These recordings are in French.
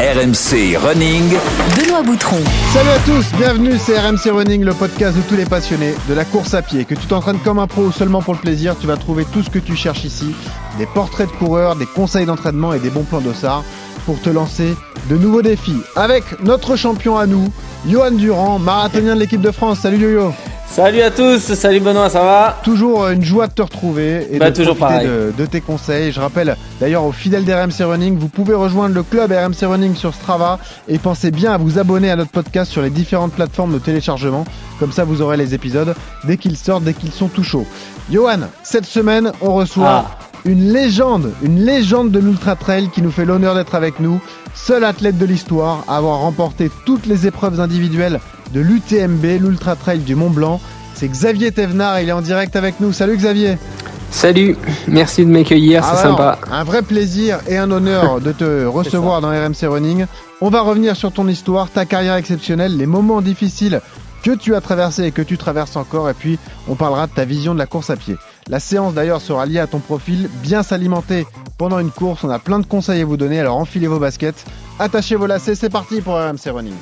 RMC Running. Benoît Boutron. Salut à tous, bienvenue, c'est RMC Running, le podcast de tous les passionnés de la course à pied. Que tu t'entraînes comme un pro ou seulement pour le plaisir, tu vas trouver tout ce que tu cherches ici. Des portraits de coureurs, des conseils d'entraînement et des bons plans d'ossard pour te lancer de nouveaux défis. Avec notre champion à nous, Johan Durand, marathonien de l'équipe de France. Salut Yo-Yo Salut à tous, salut Benoît, ça va Toujours une joie de te retrouver et Bah, de toujours profiter pareil. de, de tes conseils. Je rappelle d'ailleurs aux fidèles d'RMC Running, vous pouvez rejoindre le club RMC Running sur Strava et pensez bien à vous abonner à notre podcast sur les différentes plateformes de téléchargement. Comme ça, vous aurez les épisodes dès qu'ils sortent, dès qu'ils sont tout chauds. Johan, cette semaine, on reçoit Ah. Une légende, une légende de l'Ultra Trail qui nous fait l'honneur d'être avec nous. Seul athlète de l'histoire à avoir remporté toutes les épreuves individuelles de l'UTMB, l'Ultra Trail du Mont Blanc. C'est Xavier Thévenard, il est en direct avec nous. Salut Xavier. Salut, merci de m'accueillir, Ah c'est sympa. Un vrai plaisir et un honneur de te recevoir dans RMC Running. On va revenir sur ton histoire, ta carrière exceptionnelle, les moments difficiles que tu as traversés et que tu traverses encore. Et puis, on parlera de ta vision de la course à pied. La séance d'ailleurs sera liée à ton profil. Bien s'alimenter pendant une course. On a plein de conseils à vous donner. Alors enfilez vos baskets, attachez vos lacets. C'est parti pour RMC Running.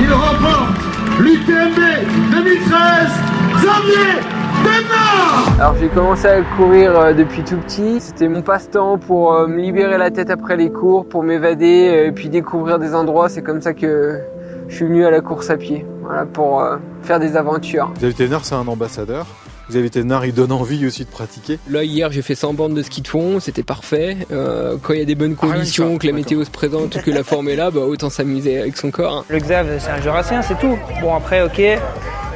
Il remporte l'UTMB 2013, Xavier Bernard Alors j'ai commencé à courir euh, depuis tout petit, c'était mon passe-temps pour euh, me libérer la tête après les cours, pour m'évader euh, et puis découvrir des endroits, c'est comme ça que je suis venu à la course à pied, voilà, pour euh, faire des aventures. Xavier Thévenard, c'est un ambassadeur. Xavier Thévenard, il donne envie aussi de pratiquer. Là hier j'ai fait 100 bandes de ski de fond, c'était parfait. Euh, quand il y a des bonnes Ah, que conditions, ça, que la météo se présente, que la forme est là, bah autant s'amuser avec son corps. hein. Le Xav, c'est un jurassien, c'est tout. Bon, après, ok,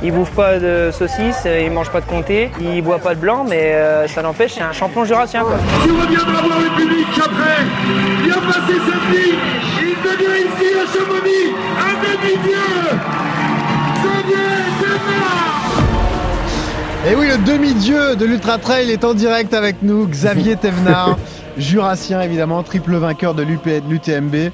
il bouffe pas de saucisses, il mange pas de comté, il boit pas de blanc, mais euh, ça n'empêche, c'est un champion jurassien, quoi. Tu reviendras voir le public après a passé vie Il devient ici à Chamonix un demi-dieu Et oui, le demi-dieu de l'Ultra Trail est en direct avec nous, Xavier Thévenard, jurassien évidemment, triple vainqueur de l'UTMB.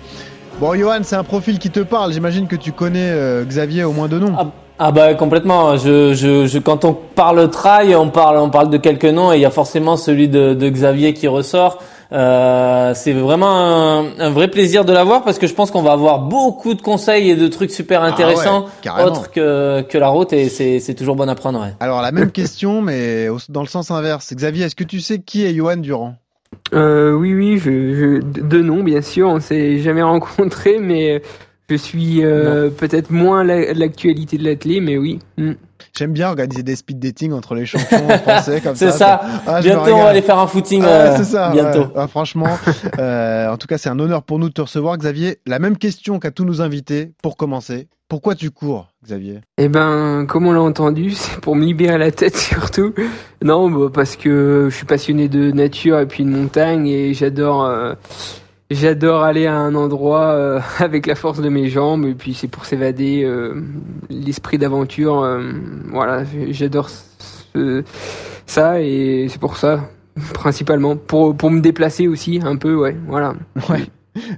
Bon, Johan, c'est un profil qui te parle. J'imagine que tu connais euh, Xavier au moins de nom. ah, ah bah complètement. Je, je, je, quand on parle trail, on parle, on parle de quelques noms et il y a forcément celui de, de Xavier qui ressort. Euh, c'est vraiment un, un vrai plaisir de l'avoir parce que je pense qu'on va avoir beaucoup de conseils et de trucs super intéressants ouais, carrément. autres que, que la route et c'est, c'est toujours bon à prendre. Ouais. Alors, la même question, mais au- dans le sens inverse. Xavier, est-ce que tu sais qui est Johan Durand? Euh, oui, oui, je, je, de nom, bien sûr, on s'est jamais rencontrés, mais je suis euh, peut-être moins la- l'actualité de l'athlète, mais oui. Mm. J'aime bien organiser des speed dating entre les champions français comme C'est ça. ça. Ah, bientôt on va aller faire un footing. Ah, euh, c'est ça. bientôt. ouais. Ah, franchement, euh, en tout cas, c'est un honneur pour nous de te recevoir, Xavier. La même question qu'à tous nos invités pour commencer. Pourquoi tu cours, Xavier? Eh ben, comme on l'a entendu, c'est pour me libérer la tête surtout. Non, bah, parce que je suis passionné de nature et puis de montagne et j'adore, euh, j'adore aller à un endroit euh, avec la force de mes jambes et puis c'est pour s'évader, euh, l'esprit d'aventure. euh, voilà, j'adore ce- ça et c'est pour ça principalement pour pour me déplacer aussi un peu, ouais, voilà. Ouais.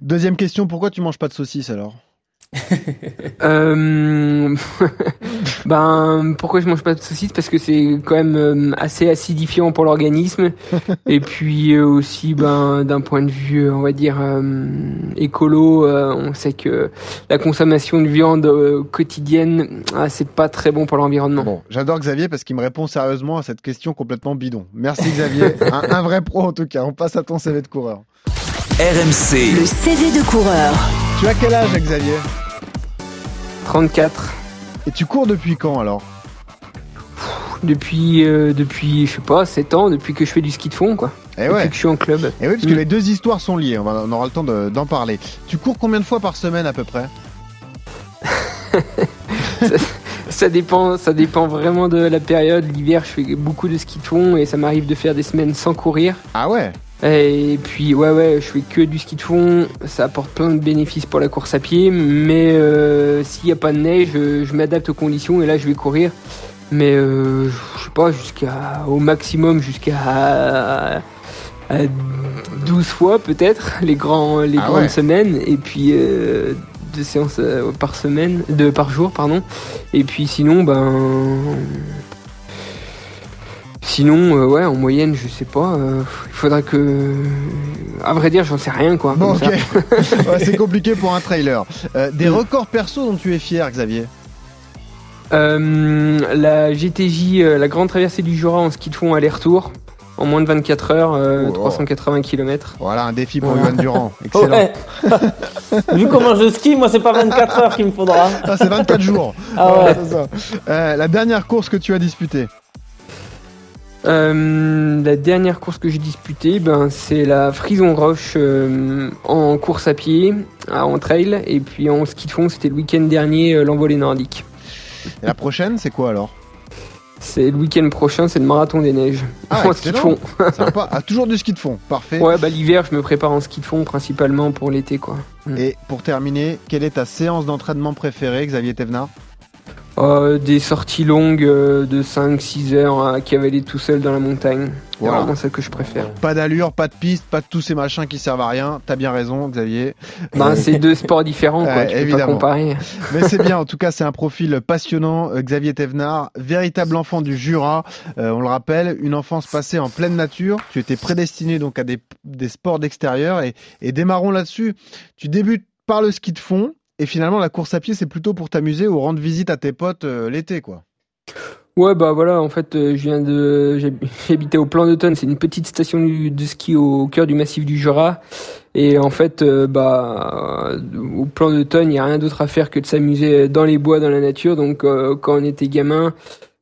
Deuxième question, pourquoi tu manges pas de saucisses alors? Euh, ben pourquoi je mange pas de saucisses parce que c'est quand même euh, assez acidifiant pour l'organisme et puis euh, aussi ben d'un point de vue on va dire euh, écolo euh, on sait que la consommation de viande euh, quotidienne ah, c'est pas très bon pour l'environnement. Bon, j'adore Xavier parce qu'il me répond sérieusement à cette question complètement bidon. Merci Xavier, un, un vrai pro en tout cas. On passe à ton CV de coureur. RMC. Le CV de coureur. Tu as quel âge, Xavier? 34 Et tu cours depuis quand alors depuis euh, depuis je sais pas 7 ans depuis que je fais du ski de fond quoi. Eh Depuis ouais. que je suis en club. Et oui, parce que Mm. les deux histoires sont liées. On, va- on aura le temps de- d'en parler. Tu cours combien de fois par semaine à peu près Ça dépend, ça dépend vraiment de la période. L'hiver, je fais beaucoup de ski de fond et ça m'arrive de faire des semaines sans courir. Ah ouais Et puis, ouais, ouais, je fais que du ski de fond. Ça apporte plein de bénéfices pour la course à pied. Mais euh, s'il n'y a pas de neige, je, je m'adapte aux conditions et là, je vais courir. Mais euh, je sais pas, jusqu'à au maximum, jusqu'à à 12 fois peut-être, les, grands, les Ah grandes ouais. semaines. Et puis, euh, deux séances euh, par semaine, de, par jour, pardon. Et puis sinon, ben. Sinon, euh, ouais, en moyenne, je sais pas. euh, il faudra que. À vrai dire, j'en sais rien, quoi. Bon. Ouais, c'est compliqué pour un trailer. Euh, des records perso dont tu es fier, Xavier Euh, la GTJ, euh, la grande traversée du Jura en ski de fond aller-retour, en moins de 24 heures, euh, Oh. 380 km. Voilà, un défi pour. Yoann Durand. Excellent. Vu comment je skie, moi c'est pas 24 heures qu'il me faudra. Ah, c'est 24 jours. Ah ouais. Voilà, c'est ça. Euh, la dernière course que tu as disputée Euh, la dernière course que j'ai disputée, ben, c'est la Frison Roche euh, en course à pied, à- en trail, et puis en ski de fond, c'était le week-end dernier, euh, l'envolée nordique. Et la prochaine, c'est quoi alors? C'est le week-end prochain, c'est le marathon des neiges. Ah, en ski de fond. Sympa. Ah, toujours du ski de fond. Parfait. Ouais, bah l'hiver, je me prépare en ski de fond principalement pour l'été, quoi. Et pour terminer, quelle est ta séance d'entraînement préférée, Xavier Thévenard? Euh, des sorties longues euh, de 5-6 heures à cavaler tout seul dans la montagne. C'est Voilà. vraiment ça que je préfère. Pas d'allure, pas de piste, pas de tous ces machins qui servent à rien. T'as bien raison, Xavier. Ben, c'est deux sports différents, quoi. Ouais, tu peux évidemment. pas comparer. Mais c'est bien, en tout cas, c'est un profil passionnant. Euh, Xavier Thévenard, véritable enfant du Jura. Euh, on le rappelle, une enfance passée en pleine nature. Tu étais prédestiné donc à des, des sports d'extérieur et, et démarrons là-dessus. Tu débutes par le ski de fond et finalement la course à pied, c'est plutôt pour t'amuser ou rendre visite à tes potes euh, l'été, quoi. Ouais, bah voilà, en fait, euh, je viens de. j'hab- J'habitais au Plan d'Automne, c'est une petite station de ski au cœur du massif du Jura. Et en fait, euh, bah, au Plan d'Automne, il n'y a rien d'autre à faire que de s'amuser dans les bois, dans la nature. Donc, quand on était gamin,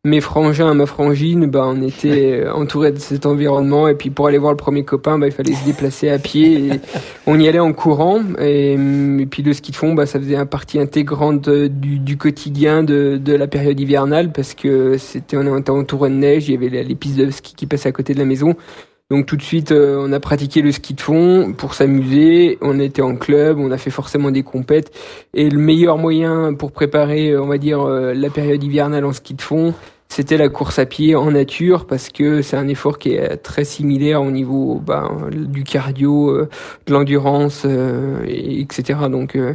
mes frangins, ma frangine, bah, on était euh, entourés de cet environnement. Et puis, pour aller voir le premier copain, bah, il fallait se déplacer à pied. Et on y allait en courant. Et, hum, et puis, le ski de fond, bah, ça faisait une partie intégrante euh, du, du quotidien de, de la période hivernale parce que c'était, on était entouré de neige. Il y avait les, pistes de ski qui passaient à côté de la maison. Donc tout de suite, euh, on a pratiqué le ski de fond pour s'amuser. On était en club, on a fait forcément des compètes. Et le meilleur moyen pour préparer, on va dire, la période hivernale en ski de fond, c'était la course à pied en nature parce que c'est un effort qui est très similaire au niveau ben, du cardio, euh, de l'endurance, euh, et- etc. Donc euh,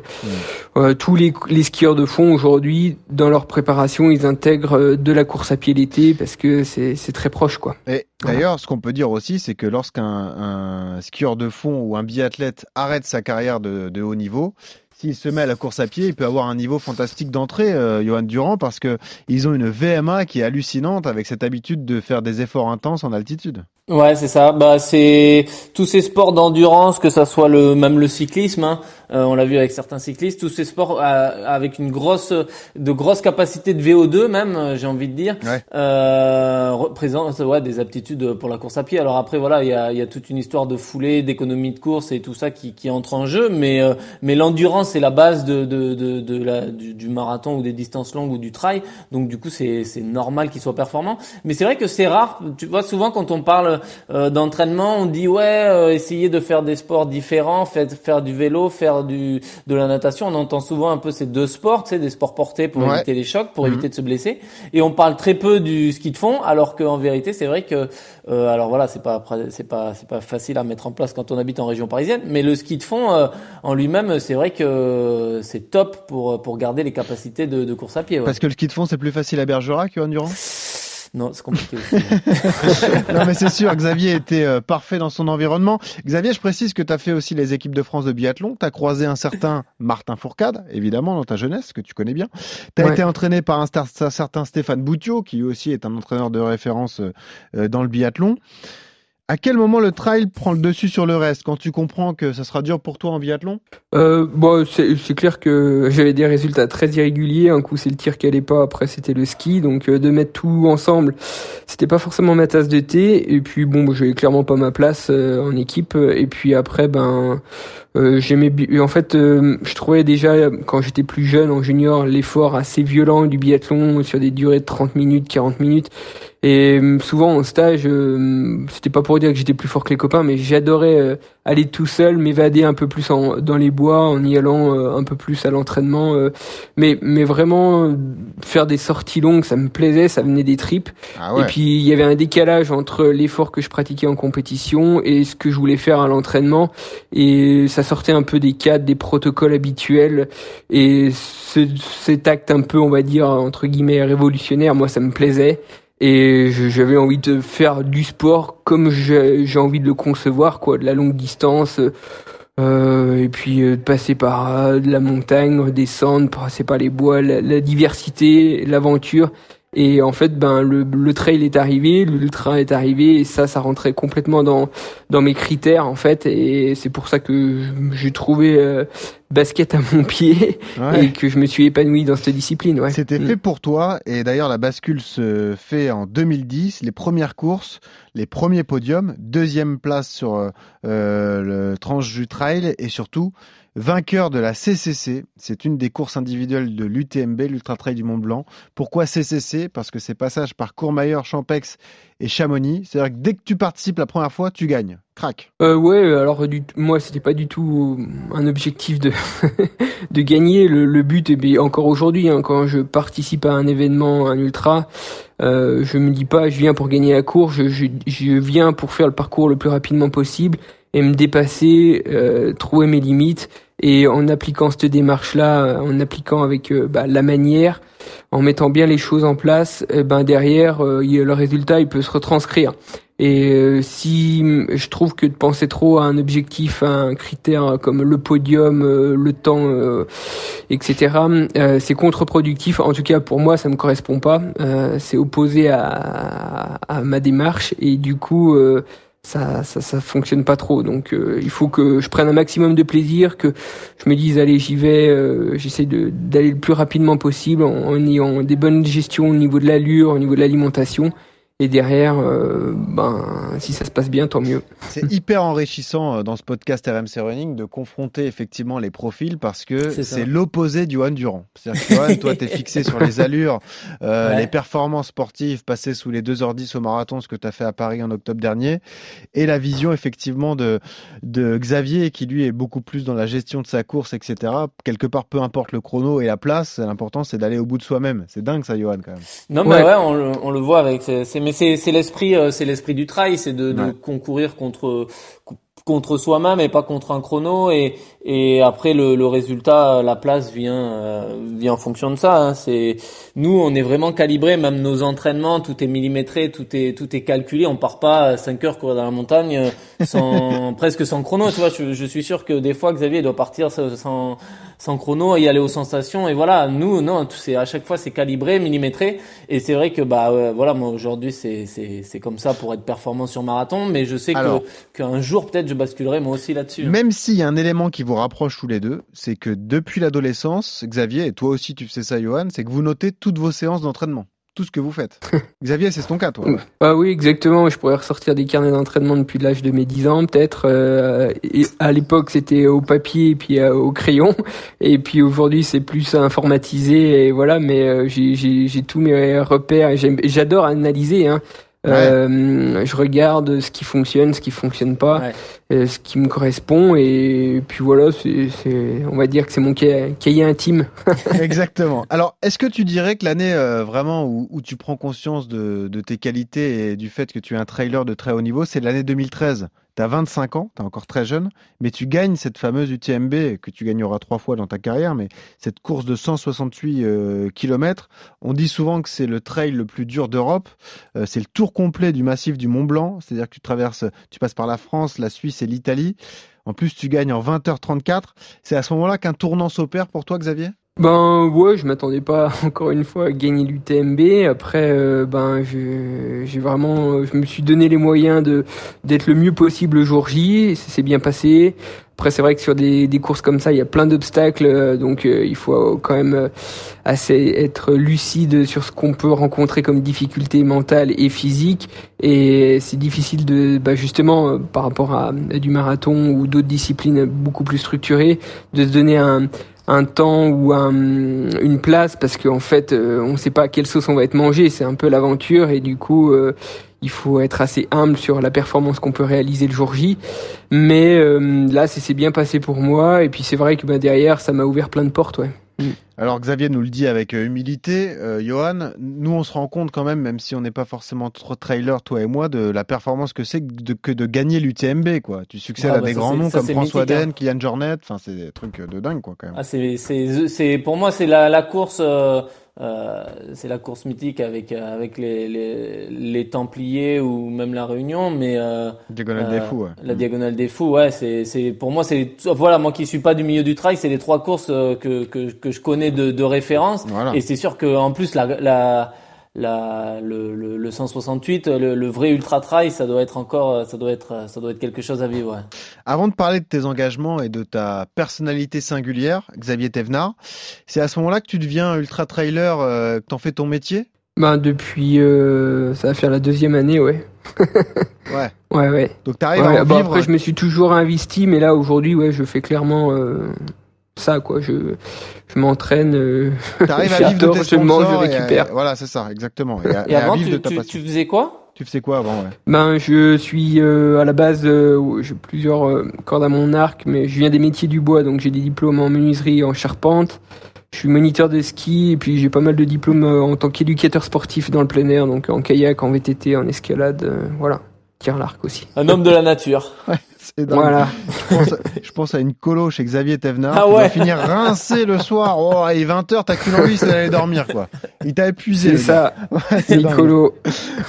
euh, tous les, les skieurs de fond aujourd'hui, dans leur préparation, ils intègrent de la course à pied l'été parce que c'est très proche, quoi. Et d'ailleurs, ce qu'on peut dire aussi, c'est que lorsqu'un un skieur de fond ou un biathlète arrête sa carrière de, de haut niveau, s'il se met à la course à pied, il peut avoir un niveau fantastique d'entrée, euh, Johan Durand, parce que ils ont une VMA qui est hallucinante avec cette habitude de faire des efforts intenses en altitude. Ouais, c'est ça. Bah, c'est tous ces sports d'endurance, que ça soit le même le cyclisme. hein, euh, on l'a vu avec certains cyclistes. Tous ces sports euh, avec une grosse, de grosses capacités de VO2 même, euh, j'ai envie de dire, Ouais. euh, représentent ouais des aptitudes pour la course à pied. Alors après, voilà, il y a, y a toute une histoire de foulée, d'économie de course et tout ça qui, qui entre en jeu. Mais euh, mais l'endurance c'est la base de de de, de la du, du marathon ou des distances longues ou du trail. Donc du coup, c'est c'est normal qu'il soit performant. Mais c'est vrai que c'est rare. Tu vois, souvent quand on parle euh, d'entraînement, on dit ouais, euh, essayer de faire des sports différents, faire, faire du vélo, faire du de la natation. On entend souvent un peu ces deux sports, tu sais, des sports portés pour Ouais. éviter les chocs, pour Mhm. éviter de se blesser. Et on parle très peu du ski de fond, alors qu'en vérité, c'est vrai que euh, alors voilà, c'est pas c'est pas c'est pas facile à mettre en place quand on habite en région parisienne, mais le ski de fond euh, en lui-même, c'est vrai que c'est top pour pour garder les capacités de, de course à pied. ouais. Parce que le ski de fond, c'est plus facile à Bergerac, Johan Durand Non, c'est compliqué aussi. Non, mais c'est sûr, Xavier était euh, parfait dans son environnement. Xavier, je précise que tu as fait aussi les équipes de France de biathlon. Tu as croisé un certain Martin Fourcade, évidemment, dans ta jeunesse, que tu connais bien. Tu as Ouais. été entraîné par un, star- un certain Stéphane Boutiot, qui lui aussi est un entraîneur de référence euh, euh, dans le biathlon. À quel moment le trail prend le dessus sur le reste Quand tu comprends que ça sera dur pour toi en biathlon? Euh, bon, c'est clair que j'avais des résultats très irréguliers. Un coup, c'est le tir qui allait pas, après c'était le ski. Donc euh, de mettre tout ensemble, c'était pas forcément ma tasse de thé. Et puis bon, j'avais clairement pas ma place euh, en équipe. Et puis après, ben, euh, j'aimais. En fait, euh, je trouvais déjà quand j'étais plus jeune, en junior, l'effort assez violent du biathlon sur des durées de 30 minutes, 40 minutes. Et euh, souvent en stage, euh, c'était pas pour dire que j'étais plus fort que les copains, mais j'adorais euh, aller tout seul, m'évader un peu plus en, dans les bois, en y allant euh, un peu plus à l'entraînement. euh, mais, mais vraiment, euh, faire des sorties longues, ça me plaisait, ça venait des tripes. Ah Et puis, il y avait un décalage entre l'effort que je pratiquais en compétition et ce que je voulais faire à l'entraînement. Et ça sortait un peu des cadres, des protocoles habituels. Et ce, cet acte un peu, on va dire, entre guillemets, révolutionnaire, moi, ça me plaisait. Et j'avais envie de faire du sport comme j'ai envie de le concevoir, quoi, de la longue distance. euh, et puis euh, de passer par euh, de la montagne, descendre, passer par les bois, la, la diversité, l'aventure. Et en fait, ben le, le trail est arrivé, l'ultra est arrivé, et ça, ça rentrait complètement dans dans mes critères en fait. Et c'est pour ça que j'ai trouvé euh, basket à mon pied Ouais. et que je me suis épanoui dans cette discipline. Ouais. C'était Mm. fait pour toi et d'ailleurs la bascule se fait en 2010, les premières courses, les premiers podiums, deuxième place sur euh, euh, le tranche du trail et surtout vainqueur de la CCC. C'est une des courses individuelles de l'UTMB, l'Ultra Trail du Mont Blanc. Pourquoi CCC Parce que c'est passage par Courmayeur, Champex et Chamonix. C'est-à-dire que dès que tu participes la première fois, tu gagnes. Crac. Euh, ouais, alors du, moi c'était pas du tout un objectif de de gagner. Le, le but, et bien, encore aujourd'hui, hein, quand je participe à un événement, un ultra, euh, je me dis pas je viens pour gagner la course, je, je, je viens pour faire le parcours le plus rapidement possible et me dépasser, euh, trouver mes limites. Et en appliquant cette démarche-là, en appliquant avec euh, bah, la manière, en mettant bien les choses en place, eh ben derrière, euh, le résultat il peut se retranscrire. Et euh, si mm, je trouve que de penser trop à un objectif, à un critère comme le podium, euh, le temps, etc., euh, c'est contre-productif. En tout cas, pour moi, ça me correspond pas. C'est opposé à, à ma démarche et du coup, ça, ça, ça fonctionne pas trop. Donc, euh, il faut que je prenne un maximum de plaisir, que je me dise allez, j'y vais. euh, J'essaie d'aller le plus rapidement possible en, en ayant des bonnes gestions au niveau de l'allure, au niveau de l'alimentation. Et derrière, euh, ben, si ça se passe bien, tant mieux. C'est hyper enrichissant euh, dans ce podcast RMC Running de confronter effectivement les profils parce que C'est l'opposé du Johan Durand. C'est-à-dire que Johan, toi, t'es fixé sur les allures, euh, Ouais. les performances sportives passées sous les 2h10 au marathon, ce que tu as fait à Paris en octobre dernier, et la vision effectivement de, de Xavier qui lui est beaucoup plus dans la gestion de sa course, etc. Quelque part, peu importe le chrono et la place, l'important c'est d'aller au bout de soi-même. C'est dingue ça, Johan, quand même. Non, mais ouais, on, le- on le voit avec. c'est- c'est- mais c'est c'est l'esprit, euh, c'est l'esprit du trail, c'est de, de Ouais. concourir contre contre soi-même et pas contre un chrono. Et et après le, le résultat, la place vient euh, vient en fonction de ça. hein. C'est nous, on est vraiment calibré, même nos entraînements, tout est millimétré, tout est tout est calculé. On part pas 5 heures courir dans la montagne euh, sans presque sans chrono. Tu vois, je, je suis sûr que des fois Xavier doit partir sans- sans chrono et y aller aux sensations et voilà nous non tout c'est à chaque fois c'est calibré millimétré et c'est vrai que bah euh, voilà moi aujourd'hui c'est c'est c'est comme ça pour être performant sur marathon mais je sais Alors. que qu'un jour peut-être je basculerai moi aussi là-dessus hein. Même s'il y a un élément qui vous rapproche tous les deux, c'est que depuis l'adolescence, Xavier, et toi aussi tu sais ça Johan, c'est que vous notez toutes vos séances d'entraînement. Tout ce que vous faites. Xavier, c'est ton cas, toi. Ah oui, exactement. Je pourrais ressortir des carnets d'entraînement depuis l'âge de mes 10 ans, peut-être. Euh, et à l'époque, c'était au papier et puis euh, au crayon. Et puis aujourd'hui, c'est plus informatisé. Et voilà, mais euh, j'ai- tous mes repères. J'adore analyser. Hein. Euh, je regarde ce qui fonctionne, ce qui fonctionne pas, Ouais. euh, ce qui me correspond. Et puis voilà, c'est, c'est- on va dire que c'est mon ca- cahier intime. Exactement. Alors, est-ce que tu dirais que l'année euh, vraiment où, où tu prends conscience de, de tes qualités et du fait que tu es un trailer de très haut niveau, c'est l'année 2013 Tu as 25 ans, tu es encore très jeune, mais tu gagnes cette fameuse UTMB que tu gagneras trois fois dans ta carrière, mais cette course de 168 euh, km, on dit souvent que c'est le trail le plus dur d'Europe, Euh, c'est le tour complet du massif du Mont Blanc, c'est-à-dire que tu traverses, tu passes par la France, la Suisse et l'Italie. En plus, tu gagnes en 20h34. C'est à ce moment-là qu'un tournant s'opère pour toi, Xavier? Ben ouais, je m'attendais pas encore une fois à gagner l'UTMB. Après, euh, ben j'ai vraiment, je me suis donné les moyens de d'être le mieux possible le jour J. Ça s'est bien passé. Après, c'est vrai que sur des, des courses comme ça, il y a plein d'obstacles, euh, donc euh, il faut quand même assez être lucide sur ce qu'on peut rencontrer comme difficulté mentale et physique. Et c'est difficile de, bah, justement, par rapport à du marathon ou d'autres disciplines beaucoup plus structurées, de se donner un un temps ou un, une place parce qu'en fait euh, on ne sait pas quelle sauce on va être mangé. C'est un peu l'aventure et du coup euh, il faut être assez humble sur la performance qu'on peut réaliser le jour J. Mais euh, là c'est bien passé pour moi et puis c'est vrai que bah, derrière ça m'a ouvert plein de portes ouais Alors Xavier nous le dit avec euh, humilité, euh, Johan, nous on se rend compte quand même, même si on n'est pas forcément trop trailer, toi et moi, de la performance que c'est que de, que de gagner l'UTMB. Quoi. Tu succèdes Ah, à bah, des grands noms ça, comme François mythique, hein. Den, Kylian Jornet, enfin c'est des trucs de dingue quoi quand même. Ah, c'est, c'est, c'est, pour moi, c'est la, la course, euh, euh, c'est la course mythique avec, euh, avec les, les, les Templiers ou même la Réunion, mais euh, Diagonale des euh, fous. Ouais. la diagonale des fous, ouais, c'est, c'est, pour moi, c'est, voilà, moi qui suis pas du milieu du trail, c'est les trois courses euh, que, que, que je connais de, de référence. Voilà. Et c'est sûr que en plus la, la, la, le, le, le 168, le, le vrai ultra trail, ça doit être encore, ça doit être, ça doit être quelque chose à vivre. Ouais. Avant de parler de tes engagements et de ta personnalité singulière, Xavier Thévenard, c'est à ce moment-là que tu deviens ultra trailer, euh, que t'en fais ton métier? Ben, depuis, euh, ça va faire la deuxième année, ouais. Ouais. Ouais, ouais. Donc t'arrives Ouais, à en bon, vivre. après, je me suis toujours investi, mais là, aujourd'hui, ouais, je fais clairement euh, ça, quoi. Je, je m'entraîne. euh, T'arrives à j'adore, vivre de tes je mange, je et à- récupère. voilà, c'est ça, exactement. Et à, Et et à avant, de tu, ta tu, passion. tu faisais quoi? Tu faisais quoi avant ouais? Ben, je suis euh, à la base, euh, j'ai plusieurs euh, cordes à mon arc, mais je viens des métiers du bois, donc j'ai des diplômes en menuiserie, et en charpente. Je suis moniteur de ski et puis j'ai pas mal de diplômes en tant qu'éducateur sportif dans le plein air, donc en kayak, en VTT, en escalade, euh, voilà. Tire l'arc aussi. Un homme de la nature. C'est dingue. Voilà. Je pense, je pense à une colo chez Xavier Thévenard. Ah ouais. va finir rincé le soir. Oh, et 20h, t'as qu'une envie, c'est d'aller dormir, quoi. Il t'a épuisé. C'est ça, Ouais, c'est. Nicolo.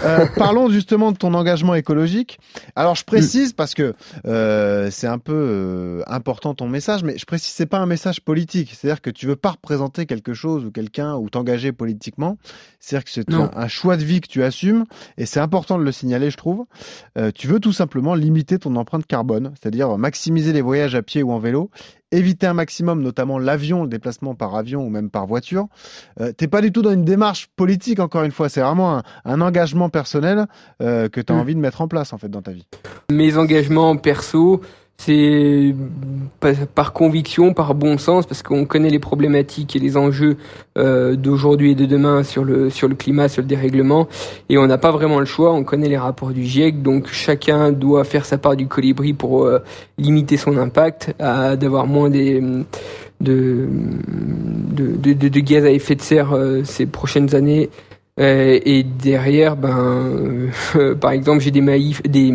Euh, parlons justement de ton engagement écologique. Alors je précise parce que euh, c'est un peu euh, important ton message, mais je précise c'est pas un message politique. C'est-à-dire que tu veux pas représenter quelque chose ou quelqu'un ou t'engager politiquement. C'est-à-dire que c'est un, un choix de vie que tu assumes et c'est important de le signaler, je trouve. Tu veux tout simplement limiter ton empreinte carbone, c'est-à-dire maximiser les voyages à pied ou en vélo, éviter un maximum, notamment l'avion, le déplacement par avion ou même par voiture. Euh, T'es pas du tout dans une démarche politique, encore une fois. C'est vraiment un, un engagement personnel euh, que tu as Mm. envie de mettre en place en fait dans ta vie. Mes engagements perso, c'est par, conviction, par bon sens, parce qu'on connaît les problématiques et les enjeux euh, d'aujourd'hui et de demain sur le sur le climat, sur le dérèglement, et on n'a pas vraiment le choix. On connaît les rapports du GIEC, donc chacun doit faire sa part du colibri pour euh, limiter son impact, à d'avoir moins de de, de, gaz à effet de serre euh, ces prochaines années. Et derrière, ben, par exemple, j'ai des maïfs, des,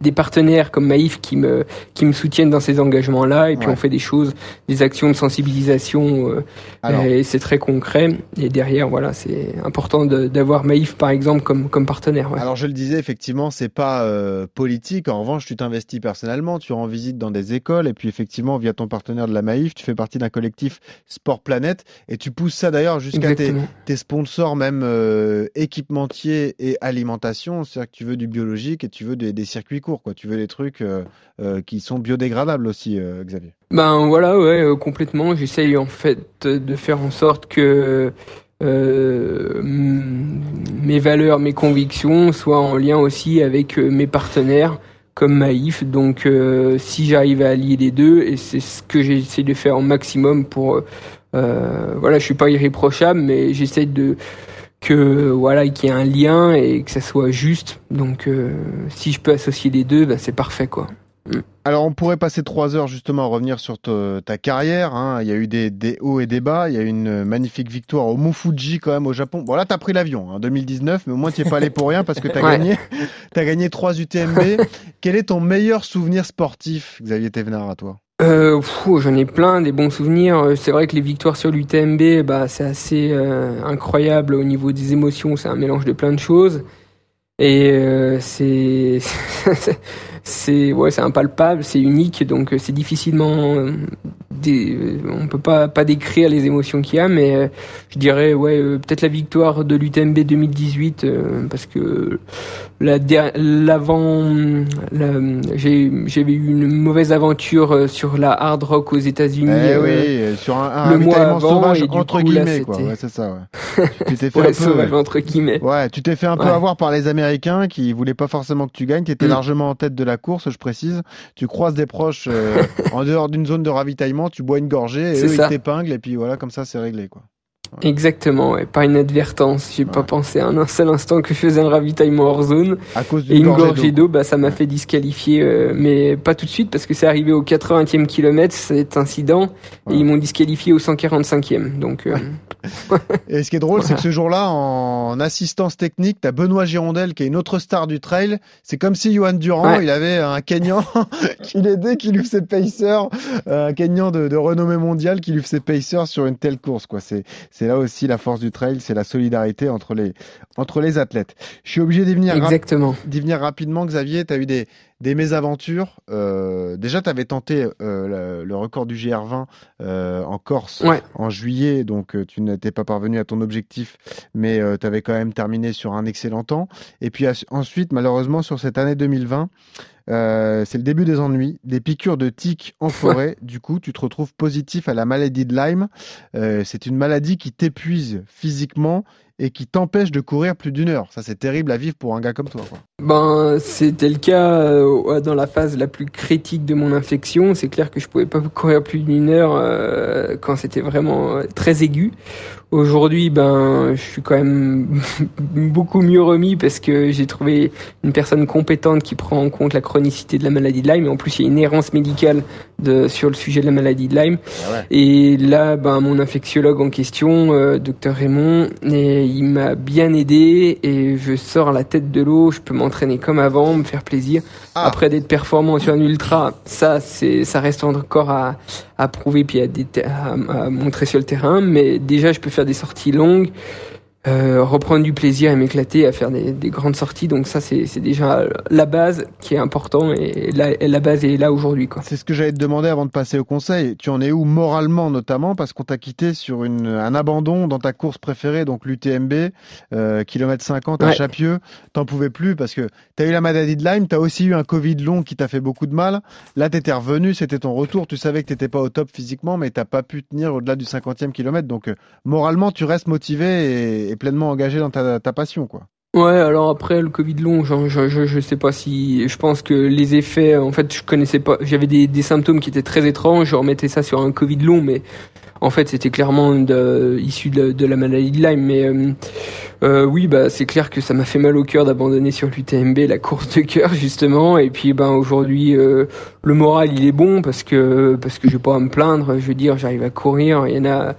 des partenaires comme Maïf qui me qui me soutiennent dans ces engagements-là, et puis Ouais. on fait des choses, des actions de sensibilisation, euh, Alors, et c'est très concret. Et derrière, voilà, c'est important d'avoir Maïf par exemple comme comme partenaire. ouais. alors je le disais effectivement, c'est pas euh, politique. En revanche, tu t'investis personnellement, tu rends visite dans des écoles et puis effectivement via ton partenaire de la Maïf, tu fais partie d'un collectif Sport Planète et tu pousses ça d'ailleurs jusqu'à tes, sponsors même euh, équipementiers et alimentation. C'est-à-dire que tu veux du biologique et tu veux des, des circuits courts, quoi. Tu veux des trucs euh, euh, qui sont biodégradables aussi, euh, Xavier. Ben voilà, ouais, complètement. J'essaye en fait de faire en sorte que mes valeurs, mes convictions soient en lien aussi avec mes partenaires comme Maïf. Donc si j'arrive à allier les deux, et c'est ce que j'essaie de faire au maximum pour... euh, voilà, je suis pas irréprochable, mais j'essaie de que voilà qu'il y ait un lien et que ça soit juste. Donc euh, si je peux associer les deux, ben, c'est parfait quoi. Alors, on pourrait passer trois heures justement à revenir sur te- ta carrière. hein. Il y a eu des, des hauts et des bas. Il y a eu une magnifique victoire au Mont Fuji quand même au Japon. Bon, là, t'as pris l'avion en 2019, mais au moins, tu pas allé pour rien parce que t'as Ouais. gagné, t'as gagné trois UTMB. Quel est ton meilleur souvenir sportif, Xavier Thévenard, à toi? Euh, pff, j'en ai plein, des bons souvenirs. Euh, C'est vrai que les victoires sur l'UTMB, bah, c'est assez euh, incroyable au niveau des émotions. C'est un mélange de plein de choses. Et euh, c'est c'est ouais, c'est impalpable, c'est unique, donc euh, c'est difficilement euh, des, euh, on peut pas pas décrire les émotions qu'il y a, mais euh, je dirais ouais euh, peut-être la victoire de l'UTMB 2018 euh, parce que la l'avant la- j'ai j'avais eu une mauvaise aventure sur la hard rock aux États-Unis. Eh oui, sur un, un le mois avant, sauvage et entre coup, là, guillemets, quoi. c'était- Ouais, c'est ça. Ouais. tu t'es fait un peu. sauvage, entre guillemets. Ouais, tu t'es fait un peu avoir par les Américains qui voulaient pas forcément que tu gagnes. Tu étais Mm. largement en tête de la course, je précise. Tu croises des proches euh, en dehors d'une zone de ravitaillement, tu bois une gorgée et eux ils t'épinglent et puis voilà, comme ça c'est réglé quoi. Exactement, ouais, par inadvertance. J'ai pas pensé à un seul instant que je faisais un ravitaillement hors zone. À cause Et une gorgée d'eau. bah, ça m'a fait disqualifier, euh, mais pas tout de suite parce que c'est arrivé au 80e kilomètre cet incident et Ouais. ils m'ont disqualifié au 145e. Donc, euh, Et ce qui est drôle, c'est que ce jour-là, en assistance technique, t'as Benoît Girondel, qui est une autre star du trail. C'est comme si Johan Durand, Ouais. il avait un Kenyan qui l'aidait, qui lui faisait pacer, euh, un Kenyan de, de renommée mondiale qui lui faisait pacer sur une telle course, quoi. C'est, c'est là aussi la force du trail, c'est la solidarité entre les, entre les athlètes. Je suis obligé d'y venir, exactement. venir rapidement, Xavier. T'as eu des, des mésaventures. Euh, déjà, t'avais tenté euh, le, le record du GR20 euh, en Corse Ouais. en juillet, donc tu n'étais pas parvenu à ton objectif, mais tu avais quand même terminé sur un excellent temps. Et puis as- ensuite, malheureusement, sur cette année 2020, euh, c'est le début des ennuis, des piqûres de tiques en forêt. du coup, tu te retrouves positif à la maladie de Lyme. Euh, c'est une maladie qui t'épuise physiquement et qui t'empêche de courir plus d'une heure. Ça, c'est terrible à vivre pour un gars comme toi. quoi. Ben, c'était le cas euh, dans la phase la plus critique de mon infection. C'est clair que je pouvais pas courir plus d'une heure euh, quand c'était vraiment très aigu. Aujourd'hui, ben, je suis quand même beaucoup mieux remis parce que j'ai trouvé une personne compétente qui prend en compte la chronicité de la maladie de Lyme. Et en plus, il y a une errance médicale de, sur le sujet de la maladie de Lyme. Et là, ben, mon infectiologue en question, euh, docteur Raymond, et il m'a bien aidé et je sors la tête de l'eau. Je peux m'entraîner comme avant, me faire plaisir. Ah. Après d'être performant sur un ultra, ça, c'est, ça reste encore à, à prouver puis à, à, à montrer sur le terrain. Mais déjà, je peux faire des sorties longues. Euh, reprendre du plaisir et m'éclater à faire des, des grandes sorties donc ça c'est déjà la base qui est important et la, et la base est là aujourd'hui C'est ce que j'allais te demander avant de passer au conseil. Tu en es où moralement notamment parce qu'on t'a quitté sur une, un abandon dans ta course préférée, donc l'UTMB, euh, kilomètre 50 à Ouais. Chapieux. T'en pouvais plus parce que t'as eu la maladie de Lyme, t'as aussi eu un Covid long qui t'a fait beaucoup de mal. Là, t'étais revenu, c'était ton retour. Tu savais que t'étais pas au top physiquement, mais t'as pas pu tenir au-delà du 50e kilomètre. Donc, euh, moralement, tu restes motivé et, et pleinement engagé dans ta, passion, quoi. Ouais, alors après le Covid long, je, je, je, sais pas si, je pense que les effets, en fait, je connaissais pas, j'avais des, des symptômes qui étaient très étranges, je remettais ça sur un Covid long, mais en fait c'était clairement de, issu de, de la maladie de Lyme. Mais euh, euh, oui, bah c'est clair que ça m'a fait mal au cœur d'abandonner sur l'UTMB la course de cœur justement. Et puis ben aujourd'hui euh, le moral il est bon parce que parce que je vais pas à me plaindre. Je veux dire, j'arrive à courir. Il y en a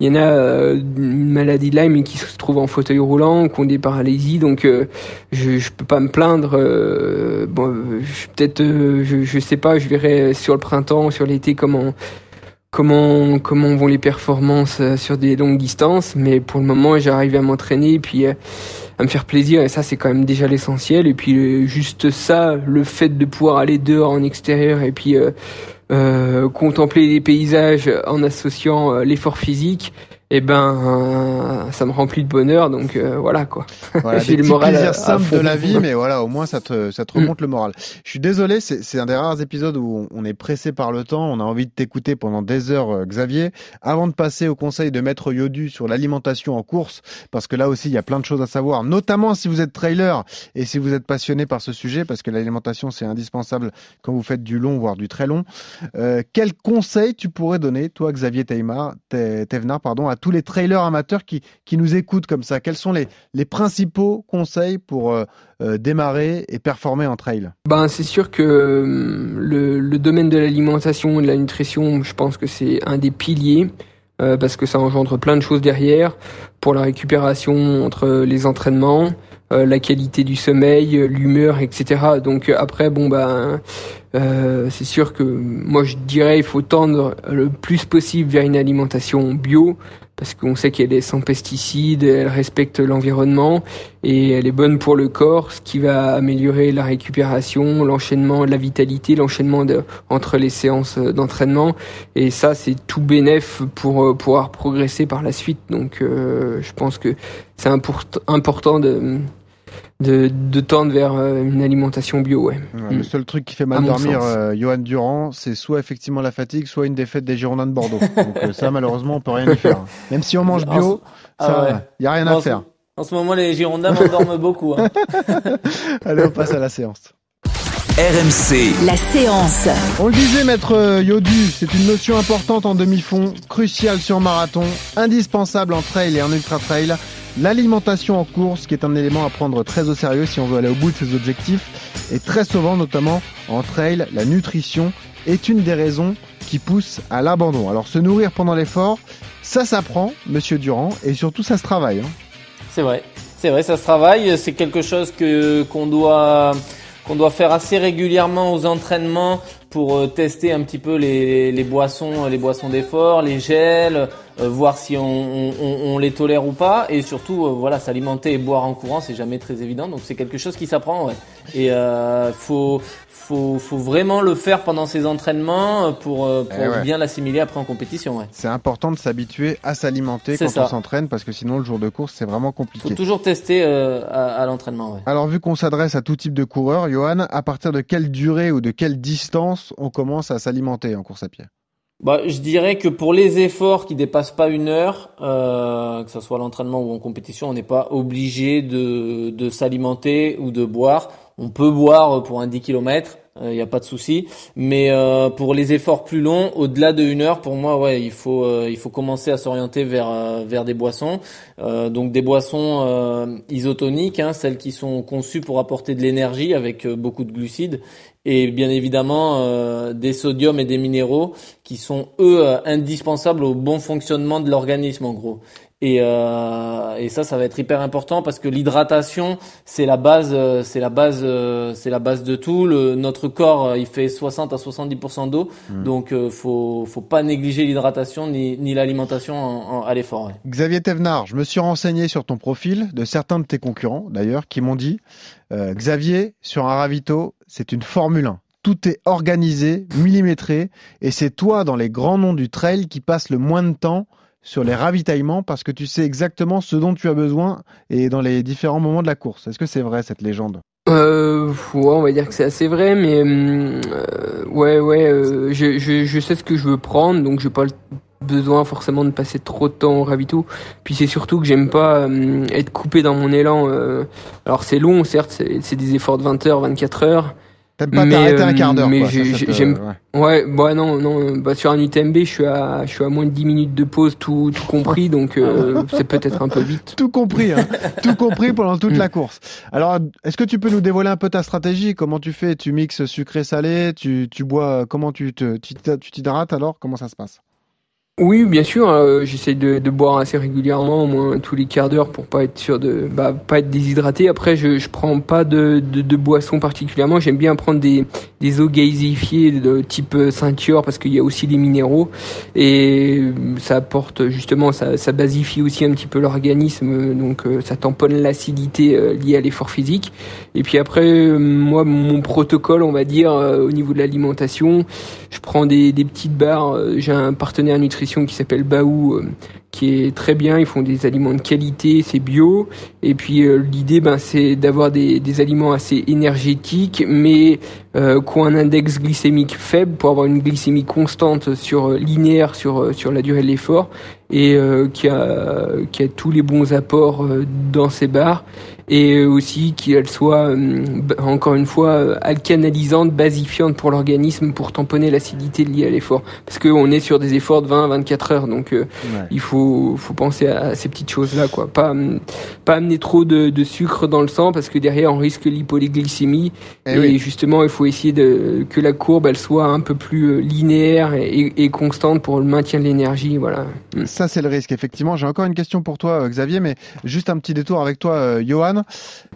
il y en a euh, une maladie de Lyme qui se trouve en fauteuil roulant, qui ont des paralysies, donc euh, je je peux pas me plaindre. euh, bon, peut-être euh, je je sais pas, je verrai sur le printemps, sur l'été comment comment comment vont les performances euh, sur des longues distances, mais pour le moment j'arrive à m'entraîner puis euh, à me faire plaisir et ça c'est quand même déjà l'essentiel et puis juste ça, le fait de pouvoir aller dehors en extérieur et puis contempler les paysages en associant euh, l'effort physique, et ben euh, ça me remplit de bonheur donc euh, voilà quoi. Voilà, J'ai le moral à- à de la vie, mais voilà, au moins ça te, ça te Mm. remonte le moral. Je suis désolé, c'est c'est un des rares épisodes où on, est pressé par le temps, on a envie de t'écouter pendant des heures, euh, Xavier. Avant de passer au conseil de Maître Yodu sur l'alimentation en course, parce que là aussi il y a plein de choses à savoir, notamment si vous êtes trailer et si vous êtes passionné par ce sujet, parce que l'alimentation c'est indispensable quand vous faites du long, voire du très long. Euh, quel conseil tu pourrais donner, toi Xavier Teimar, Te- Thévenard, pardon, à tous les trailers amateurs qui, qui nous écoutent comme ça Quels sont les, les principaux conseils pour euh, euh, démarrer et performer en trail? Ben c'est sûr que euh, le, le domaine de l'alimentation et de la nutrition, je pense que c'est un des piliers. euh, parce que ça engendre plein de choses derrière pour la récupération entre les entraînements, la qualité du sommeil, l'humeur, etc. Donc après, bon ben, c'est sûr que moi je dirais il faut tendre le plus possible vers une alimentation bio parce qu'on sait qu'elle est sans pesticides, elle respecte l'environnement et elle est bonne pour le corps, ce qui va améliorer la récupération, l'enchaînement, la vitalité, l'enchaînement de- entre les séances euh, d'entraînement. Et ça, c'est tout bénéf pour euh, pouvoir progresser par la suite. Donc, euh, je pense que c'est import- important de, de, de tendre vers euh, une alimentation bio. Ouais. Ouais, Le Mm. seul truc qui fait mal À dormir euh, Johan Durand, c'est soit effectivement la fatigue, soit une défaite des Girondins de Bordeaux. Donc euh, ça, malheureusement, on peut rien y faire. Même si on mange bio, Ah ça, ouais. y a rien En à faire. En ce moment, les Girondins m'endorment beaucoup. hein. Allez, on passe à la séance. RMC. La séance. On le disait, maître Yodu, c'est une notion importante en demi-fond, cruciale sur marathon, indispensable en trail et en ultra trail. L'alimentation en course, qui est un élément à prendre très au sérieux si on veut aller au bout de ses objectifs. Et très souvent, notamment en trail, la nutrition est une des raisons qui pousse à l'abandon. Alors se nourrir pendant l'effort, ça s'apprend, monsieur Durand, et surtout ça se travaille. hein. C'est vrai, c'est vrai, ça se travaille. C'est quelque chose que qu'on doit faire assez régulièrement aux entraînements pour euh, tester un petit peu les boissons d'effort, les gels, euh, voir si on, on- on- on les tolère ou pas, et surtout euh, voilà s'alimenter et boire en courant, c'est jamais très évident. Donc c'est quelque chose qui s'apprend. Ouais. Et euh, faut faut faut vraiment le faire pendant ses entraînements pour euh, pour Eh ouais. bien l'assimiler après en compétition. Ouais. C'est important de s'habituer à s'alimenter quand ça. on s'entraîne, parce que sinon le jour de course, c'est vraiment Faut compliqué. toujours tester euh, à, à l'entraînement. Ouais. Alors vu qu'on s'adresse à tout type de coureur, Johan, à partir de quelle durée ou de quelle distance on commence à s'alimenter en course à pied? Bah, je dirais que pour les efforts qui dépassent pas une heure, euh, que ce soit à l'entraînement ou en compétition, on n'est pas obligé de, de s'alimenter ou de boire. On peut boire pour un 10 km, il n'y a pas de souci. Mais euh, pour les efforts plus longs, au-delà de une heure, pour moi, ouais, il faut euh, il faut commencer à s'orienter vers euh, vers des boissons. Euh, donc des boissons isotoniques, hein, celles qui sont conçues pour apporter de l'énergie avec beaucoup de glucides et bien évidemment euh, des sodiums et des minéraux qui sont eux euh, indispensables au bon fonctionnement de l'organisme en gros. Et, euh, et ça, ça va être hyper important parce que l'hydratation, c'est la base, euh, c'est la base, euh, c'est la base de tout. Le, notre corps, il fait 60 à 70% d'eau, donc euh, faut, faut pas négliger l'hydratation ni, ni l'alimentation en- en- à l'effort. ouais. Xavier Thévenard, je me suis renseigné sur ton profil, de certains de tes concurrents d'ailleurs, qui m'ont dit euh, Xavier, sur un ravito, c'est une Formule 1. Tout est organisé, millimétré, et c'est toi, dans les grands noms du trail, qui passe le moins de temps sur les ravitaillements parce que tu sais exactement ce dont tu as besoin et dans les différents moments de la course. Est-ce que c'est vrai cette légende? Euh, ouais, on va dire que c'est assez vrai, mais euh, ouais, ouais, euh, je, je, je sais ce que je veux prendre, donc j'ai pas le besoin forcément de passer trop de temps au ravito. Puis c'est surtout que j'aime pas hum, être coupé dans mon élan. euh. alors c'est long, certes, c'est c'est des efforts de 20 heures, 24 heures. T'aimes pas t'arrêter un euh, quart d'heure mais quoi, j'ai- ça, ça te- j'aime- ouais. Ouais, bah non, non, bah sur un UTMB, je suis à, je suis à moins de 10 minutes de pause, tout, tout compris, donc euh, c'est peut-être un peu vite. Tout compris, hein. tout compris pendant toute la course. Alors, est-ce que tu peux nous dévoiler un peu ta stratégie? Comment tu fais? Tu mixes sucré-salé Tu, tu bois Comment tu te, tu t'hydrates alors? Comment ça se passe? Oui, bien sûr. euh, J'essaye de, de boire assez régulièrement, au moins tous les quarts d'heure, pour pas être sûr de, bah, pas être déshydraté. Après, je, je prends pas de, de, de boisson particulièrement. J'aime bien prendre des, des eaux gazifiées de type euh, ceinture parce qu'il y a aussi des minéraux et euh, ça apporte justement, ça, ça basifie aussi un petit peu l'organisme, euh, donc euh, ça tamponne l'acidité euh, liée à l'effort physique. Et puis après, euh, moi, mon protocole, on va dire, euh, au niveau de l'alimentation, je prends des, des petites barres. euh, J'ai un partenaire qui s'appelle Baou, euh, qui est très bien. Ils font des aliments de qualité, c'est bio. Et puis euh, l'idée, ben, c'est d'avoir des, aliments assez énergétiques, mais euh, qui ont un index glycémique faible pour avoir une glycémie constante sur linéaire sur la durée de l'effort et euh, qui a qui a tous les bons apports euh, dans ces barres et aussi qu'elle soit euh, encore une fois euh, alcanalisante, basifiante pour l'organisme pour tamponner l'acidité liée à l'effort. Parce qu'on est sur des efforts de 20 à 24 heures donc euh, il faut faut penser à ces petites choses là quoi. Pas pas amener trop de, de sucre dans le sang parce que derrière on risque l'hypoglycémie. Eh et oui. justement il faut essayer de que la courbe elle soit un peu plus linéaire et, et constante pour le maintien de l'énergie voilà. Mm. Ça, c'est le risque. Effectivement, j'ai encore une question pour toi, euh, Xavier, mais juste un petit détour avec toi, euh, Johan.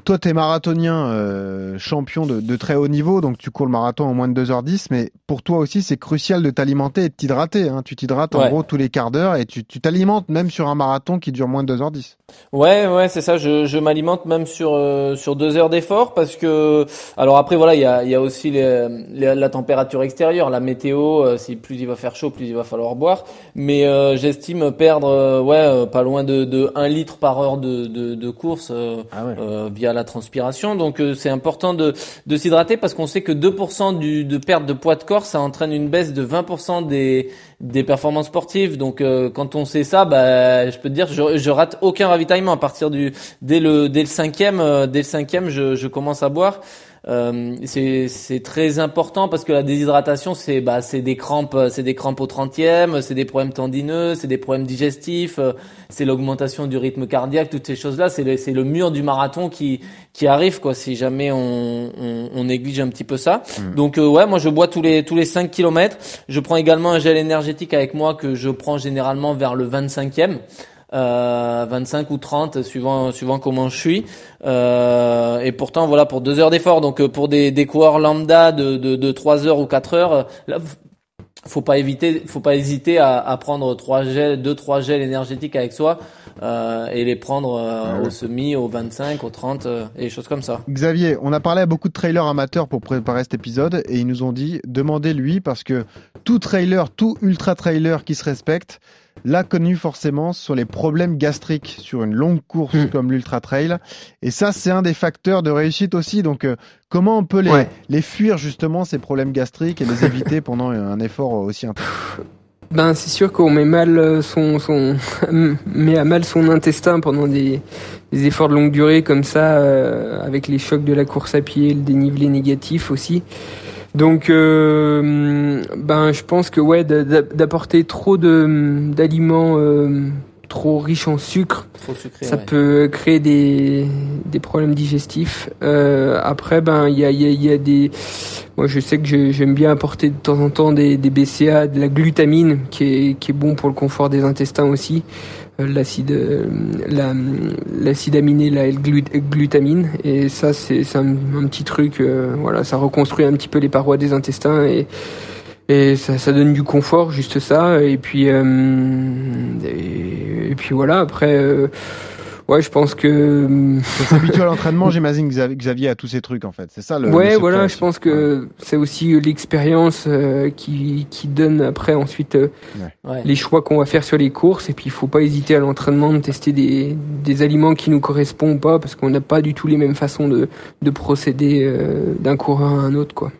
Toi, tu es marathonien euh, champion de, de très haut niveau, donc tu cours le marathon en moins de 2h10, mais pour toi aussi, c'est crucial de t'alimenter et de t'hydrater. Hein. Tu t'hydrates en gros tous les quarts d'heure et tu t'alimentes même sur un marathon qui dure moins de 2h10. Ouais, ouais, c'est ça. Je, je m'alimente même sur euh, sur deux heures d'effort parce que alors après voilà, il y a il y a aussi les, les- la température extérieure, la météo. euh, si plus il va faire chaud, plus il va falloir boire. Mais euh, j'estime perdre ouais pas loin de de un litre par heure de de, de course Ah ouais. euh, via la transpiration. Donc euh, c'est important de de s'hydrater parce qu'on sait que 2% du de perte de poids de corps, ça entraîne une baisse de 20% des des performances sportives. Donc euh, quand on sait ça, bah, je peux te dire, je, je rate aucun ravitaillement à partir du dès le dès le cinquième, euh, dès le cinquième, je, je commence à boire. Euh, c'est c'est très important parce que la déshydratation c'est bah c'est des crampes c'est des crampes au 30e, c'est des problèmes tendineux, c'est des problèmes digestifs, euh, c'est l'augmentation du rythme cardiaque, toutes ces choses là, c'est le, c'est le mur du marathon qui qui arrive quoi si jamais on, on, on néglige un petit peu ça. Donc euh, ouais, moi je bois tous les tous les 5 kilomètres. Je prends également un gel énergétique avec moi que je prends généralement vers le 25e. Euh, 25 ou 30 suivant suivant comment je suis. Euh, et pourtant voilà pour deux heures d'effort. Donc euh, pour des, des coureurs lambda de, de, de 3 heures ou 4 heures euh, là faut pas éviter faut pas hésiter à, à prendre trois gels deux trois gels énergétiques avec soi euh, et les prendre euh, au semi au 25 au 30 euh, et des choses comme ça. Xavier, on a parlé à beaucoup de trailers amateurs pour préparer cet épisode et ils nous ont dit demandez-lui parce que tout trailer, tout ultra trailer qui se respecte l'a connu forcément sur les problèmes gastriques sur une longue course Mm. comme l'ultra trail et ça c'est un des facteurs de réussite aussi donc euh, comment on peut les, Ouais. les fuir justement ces problèmes gastriques et les éviter pendant un effort aussi intense? Ben c'est sûr qu'on met mal euh, son son met à mal son intestin pendant des, des efforts de longue durée comme ça euh, avec les chocs de la course à pied, le dénivelé négatif aussi. Donc euh, ben je pense que ouais d'a- d'a- d'apporter trop de d'aliments euh, trop riches en sucre trop sucré ça ouais. peut créer des, des problèmes digestifs. Euh, après, ben il y a, il y, a, il y a des. Moi, je sais que j'aime bien apporter de temps en temps des, des BCA, de la glutamine, qui est, qui est bon pour le confort des intestins aussi. Euh, L'acide, euh, la- l'acide aminé, la glutamine, et ça, c'est c'est un, un petit truc. euh, voilà, ça reconstruit un petit peu les parois des intestins et et ça, ça donne du confort, juste ça. Et puis, euh, et, et puis voilà. Après, euh, ouais, je pense que Faut s'habituer à l'entraînement j'imagine Xavier a tous ces trucs en fait c'est ça le ouais, voilà. aussi. Je pense que c'est aussi l'expérience euh, qui qui donne après ensuite euh, Ouais. les choix qu'on va faire sur les courses. Et puis, il faut pas hésiter à l'entraînement de tester des des aliments qui nous correspondent ou pas, parce qu'on n'a pas du tout les mêmes façons de de procéder euh, d'un coureur à un autre, quoi.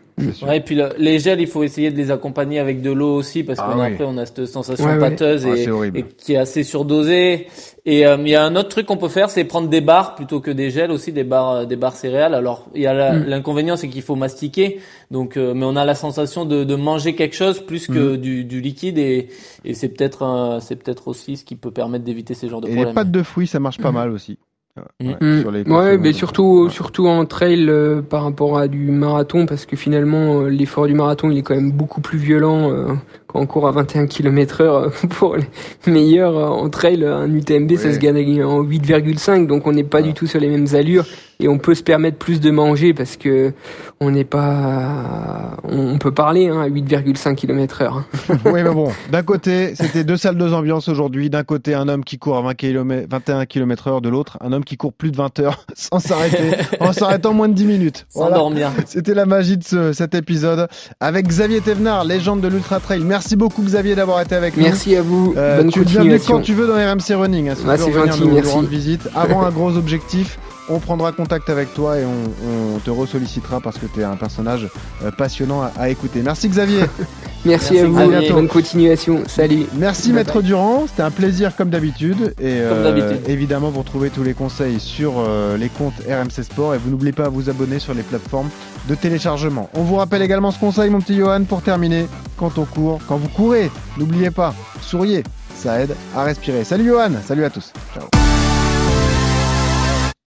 Ouais, et puis le- les gels, il faut essayer de les accompagner avec de l'eau aussi parce Ah qu'on oui. après on a cette sensation Ouais, pâteuse Ah, et, qui est assez surdosée. Et euh, il y a un autre truc qu'on peut faire, c'est prendre des barres plutôt que des gels aussi, des barres, euh, des barres céréales. Alors il y a Mm. l'inconvénient, c'est qu'il faut mastiquer, donc euh, mais on a la sensation de, de manger quelque chose plus Mm. que du, du liquide et, et c'est peut-être euh, c'est peut-être aussi ce qui peut permettre d'éviter ces genres de et les problèmes. pâtes de fruits ça marche pas mal aussi. Ouais, Mm. sur les Ouais, courses mais surtout, Ouais. surtout en trail euh, par rapport à du marathon, parce que finalement, euh, l'effort du marathon, il est quand même beaucoup plus violent euh, on court à 21 km heure. euh, Pour les meilleurs euh, en trail, un UTMB, ça se gagne en 8,5, donc on n'est pas Ouais. du tout sur les mêmes allures, et on peut se permettre plus de manger parce que on n'est pas, on, peut parler hein, à 8,5 km heure. hein. oui, mais bon, d'un côté, c'était deux salles, deux ambiances aujourd'hui. D'un côté, un homme qui court à 20 km, 21 km heure. De l'autre, un homme qui court plus de 20 heures sans s'arrêter, en s'arrêtant moins de 10 minutes. Sans Voilà. dormir. C'était la magie de ce- cet épisode avec Xavier Thévenard, légende de l'Ultra Trail. Merci beaucoup, Xavier, d'avoir été avec nous. Merci à vous, Euh, bonne tu continuation. quand tu veux dans RMC Running. Hein, si Ah, tu veux gentil, nous, nous merci. rendre visite avant un gros objectif. On prendra contact avec toi et on, on te ressollicitera parce que tu es un personnage euh, passionnant à, à écouter. Merci Xavier. Merci, Merci, à vous, à bientôt. bonne continuation. Salut. Merci Bye Maître Durand, c'était un plaisir comme d'habitude. Et Comme euh, d'habitude. évidemment, vous retrouvez tous les conseils sur euh, les comptes RMC Sport et vous n'oubliez pas à vous abonner sur les plateformes de téléchargement. On vous rappelle également ce conseil, mon petit Johan, pour terminer. Quand on court, quand vous courez, n'oubliez pas, souriez, ça aide à respirer. Salut Johan, salut à tous. Ciao.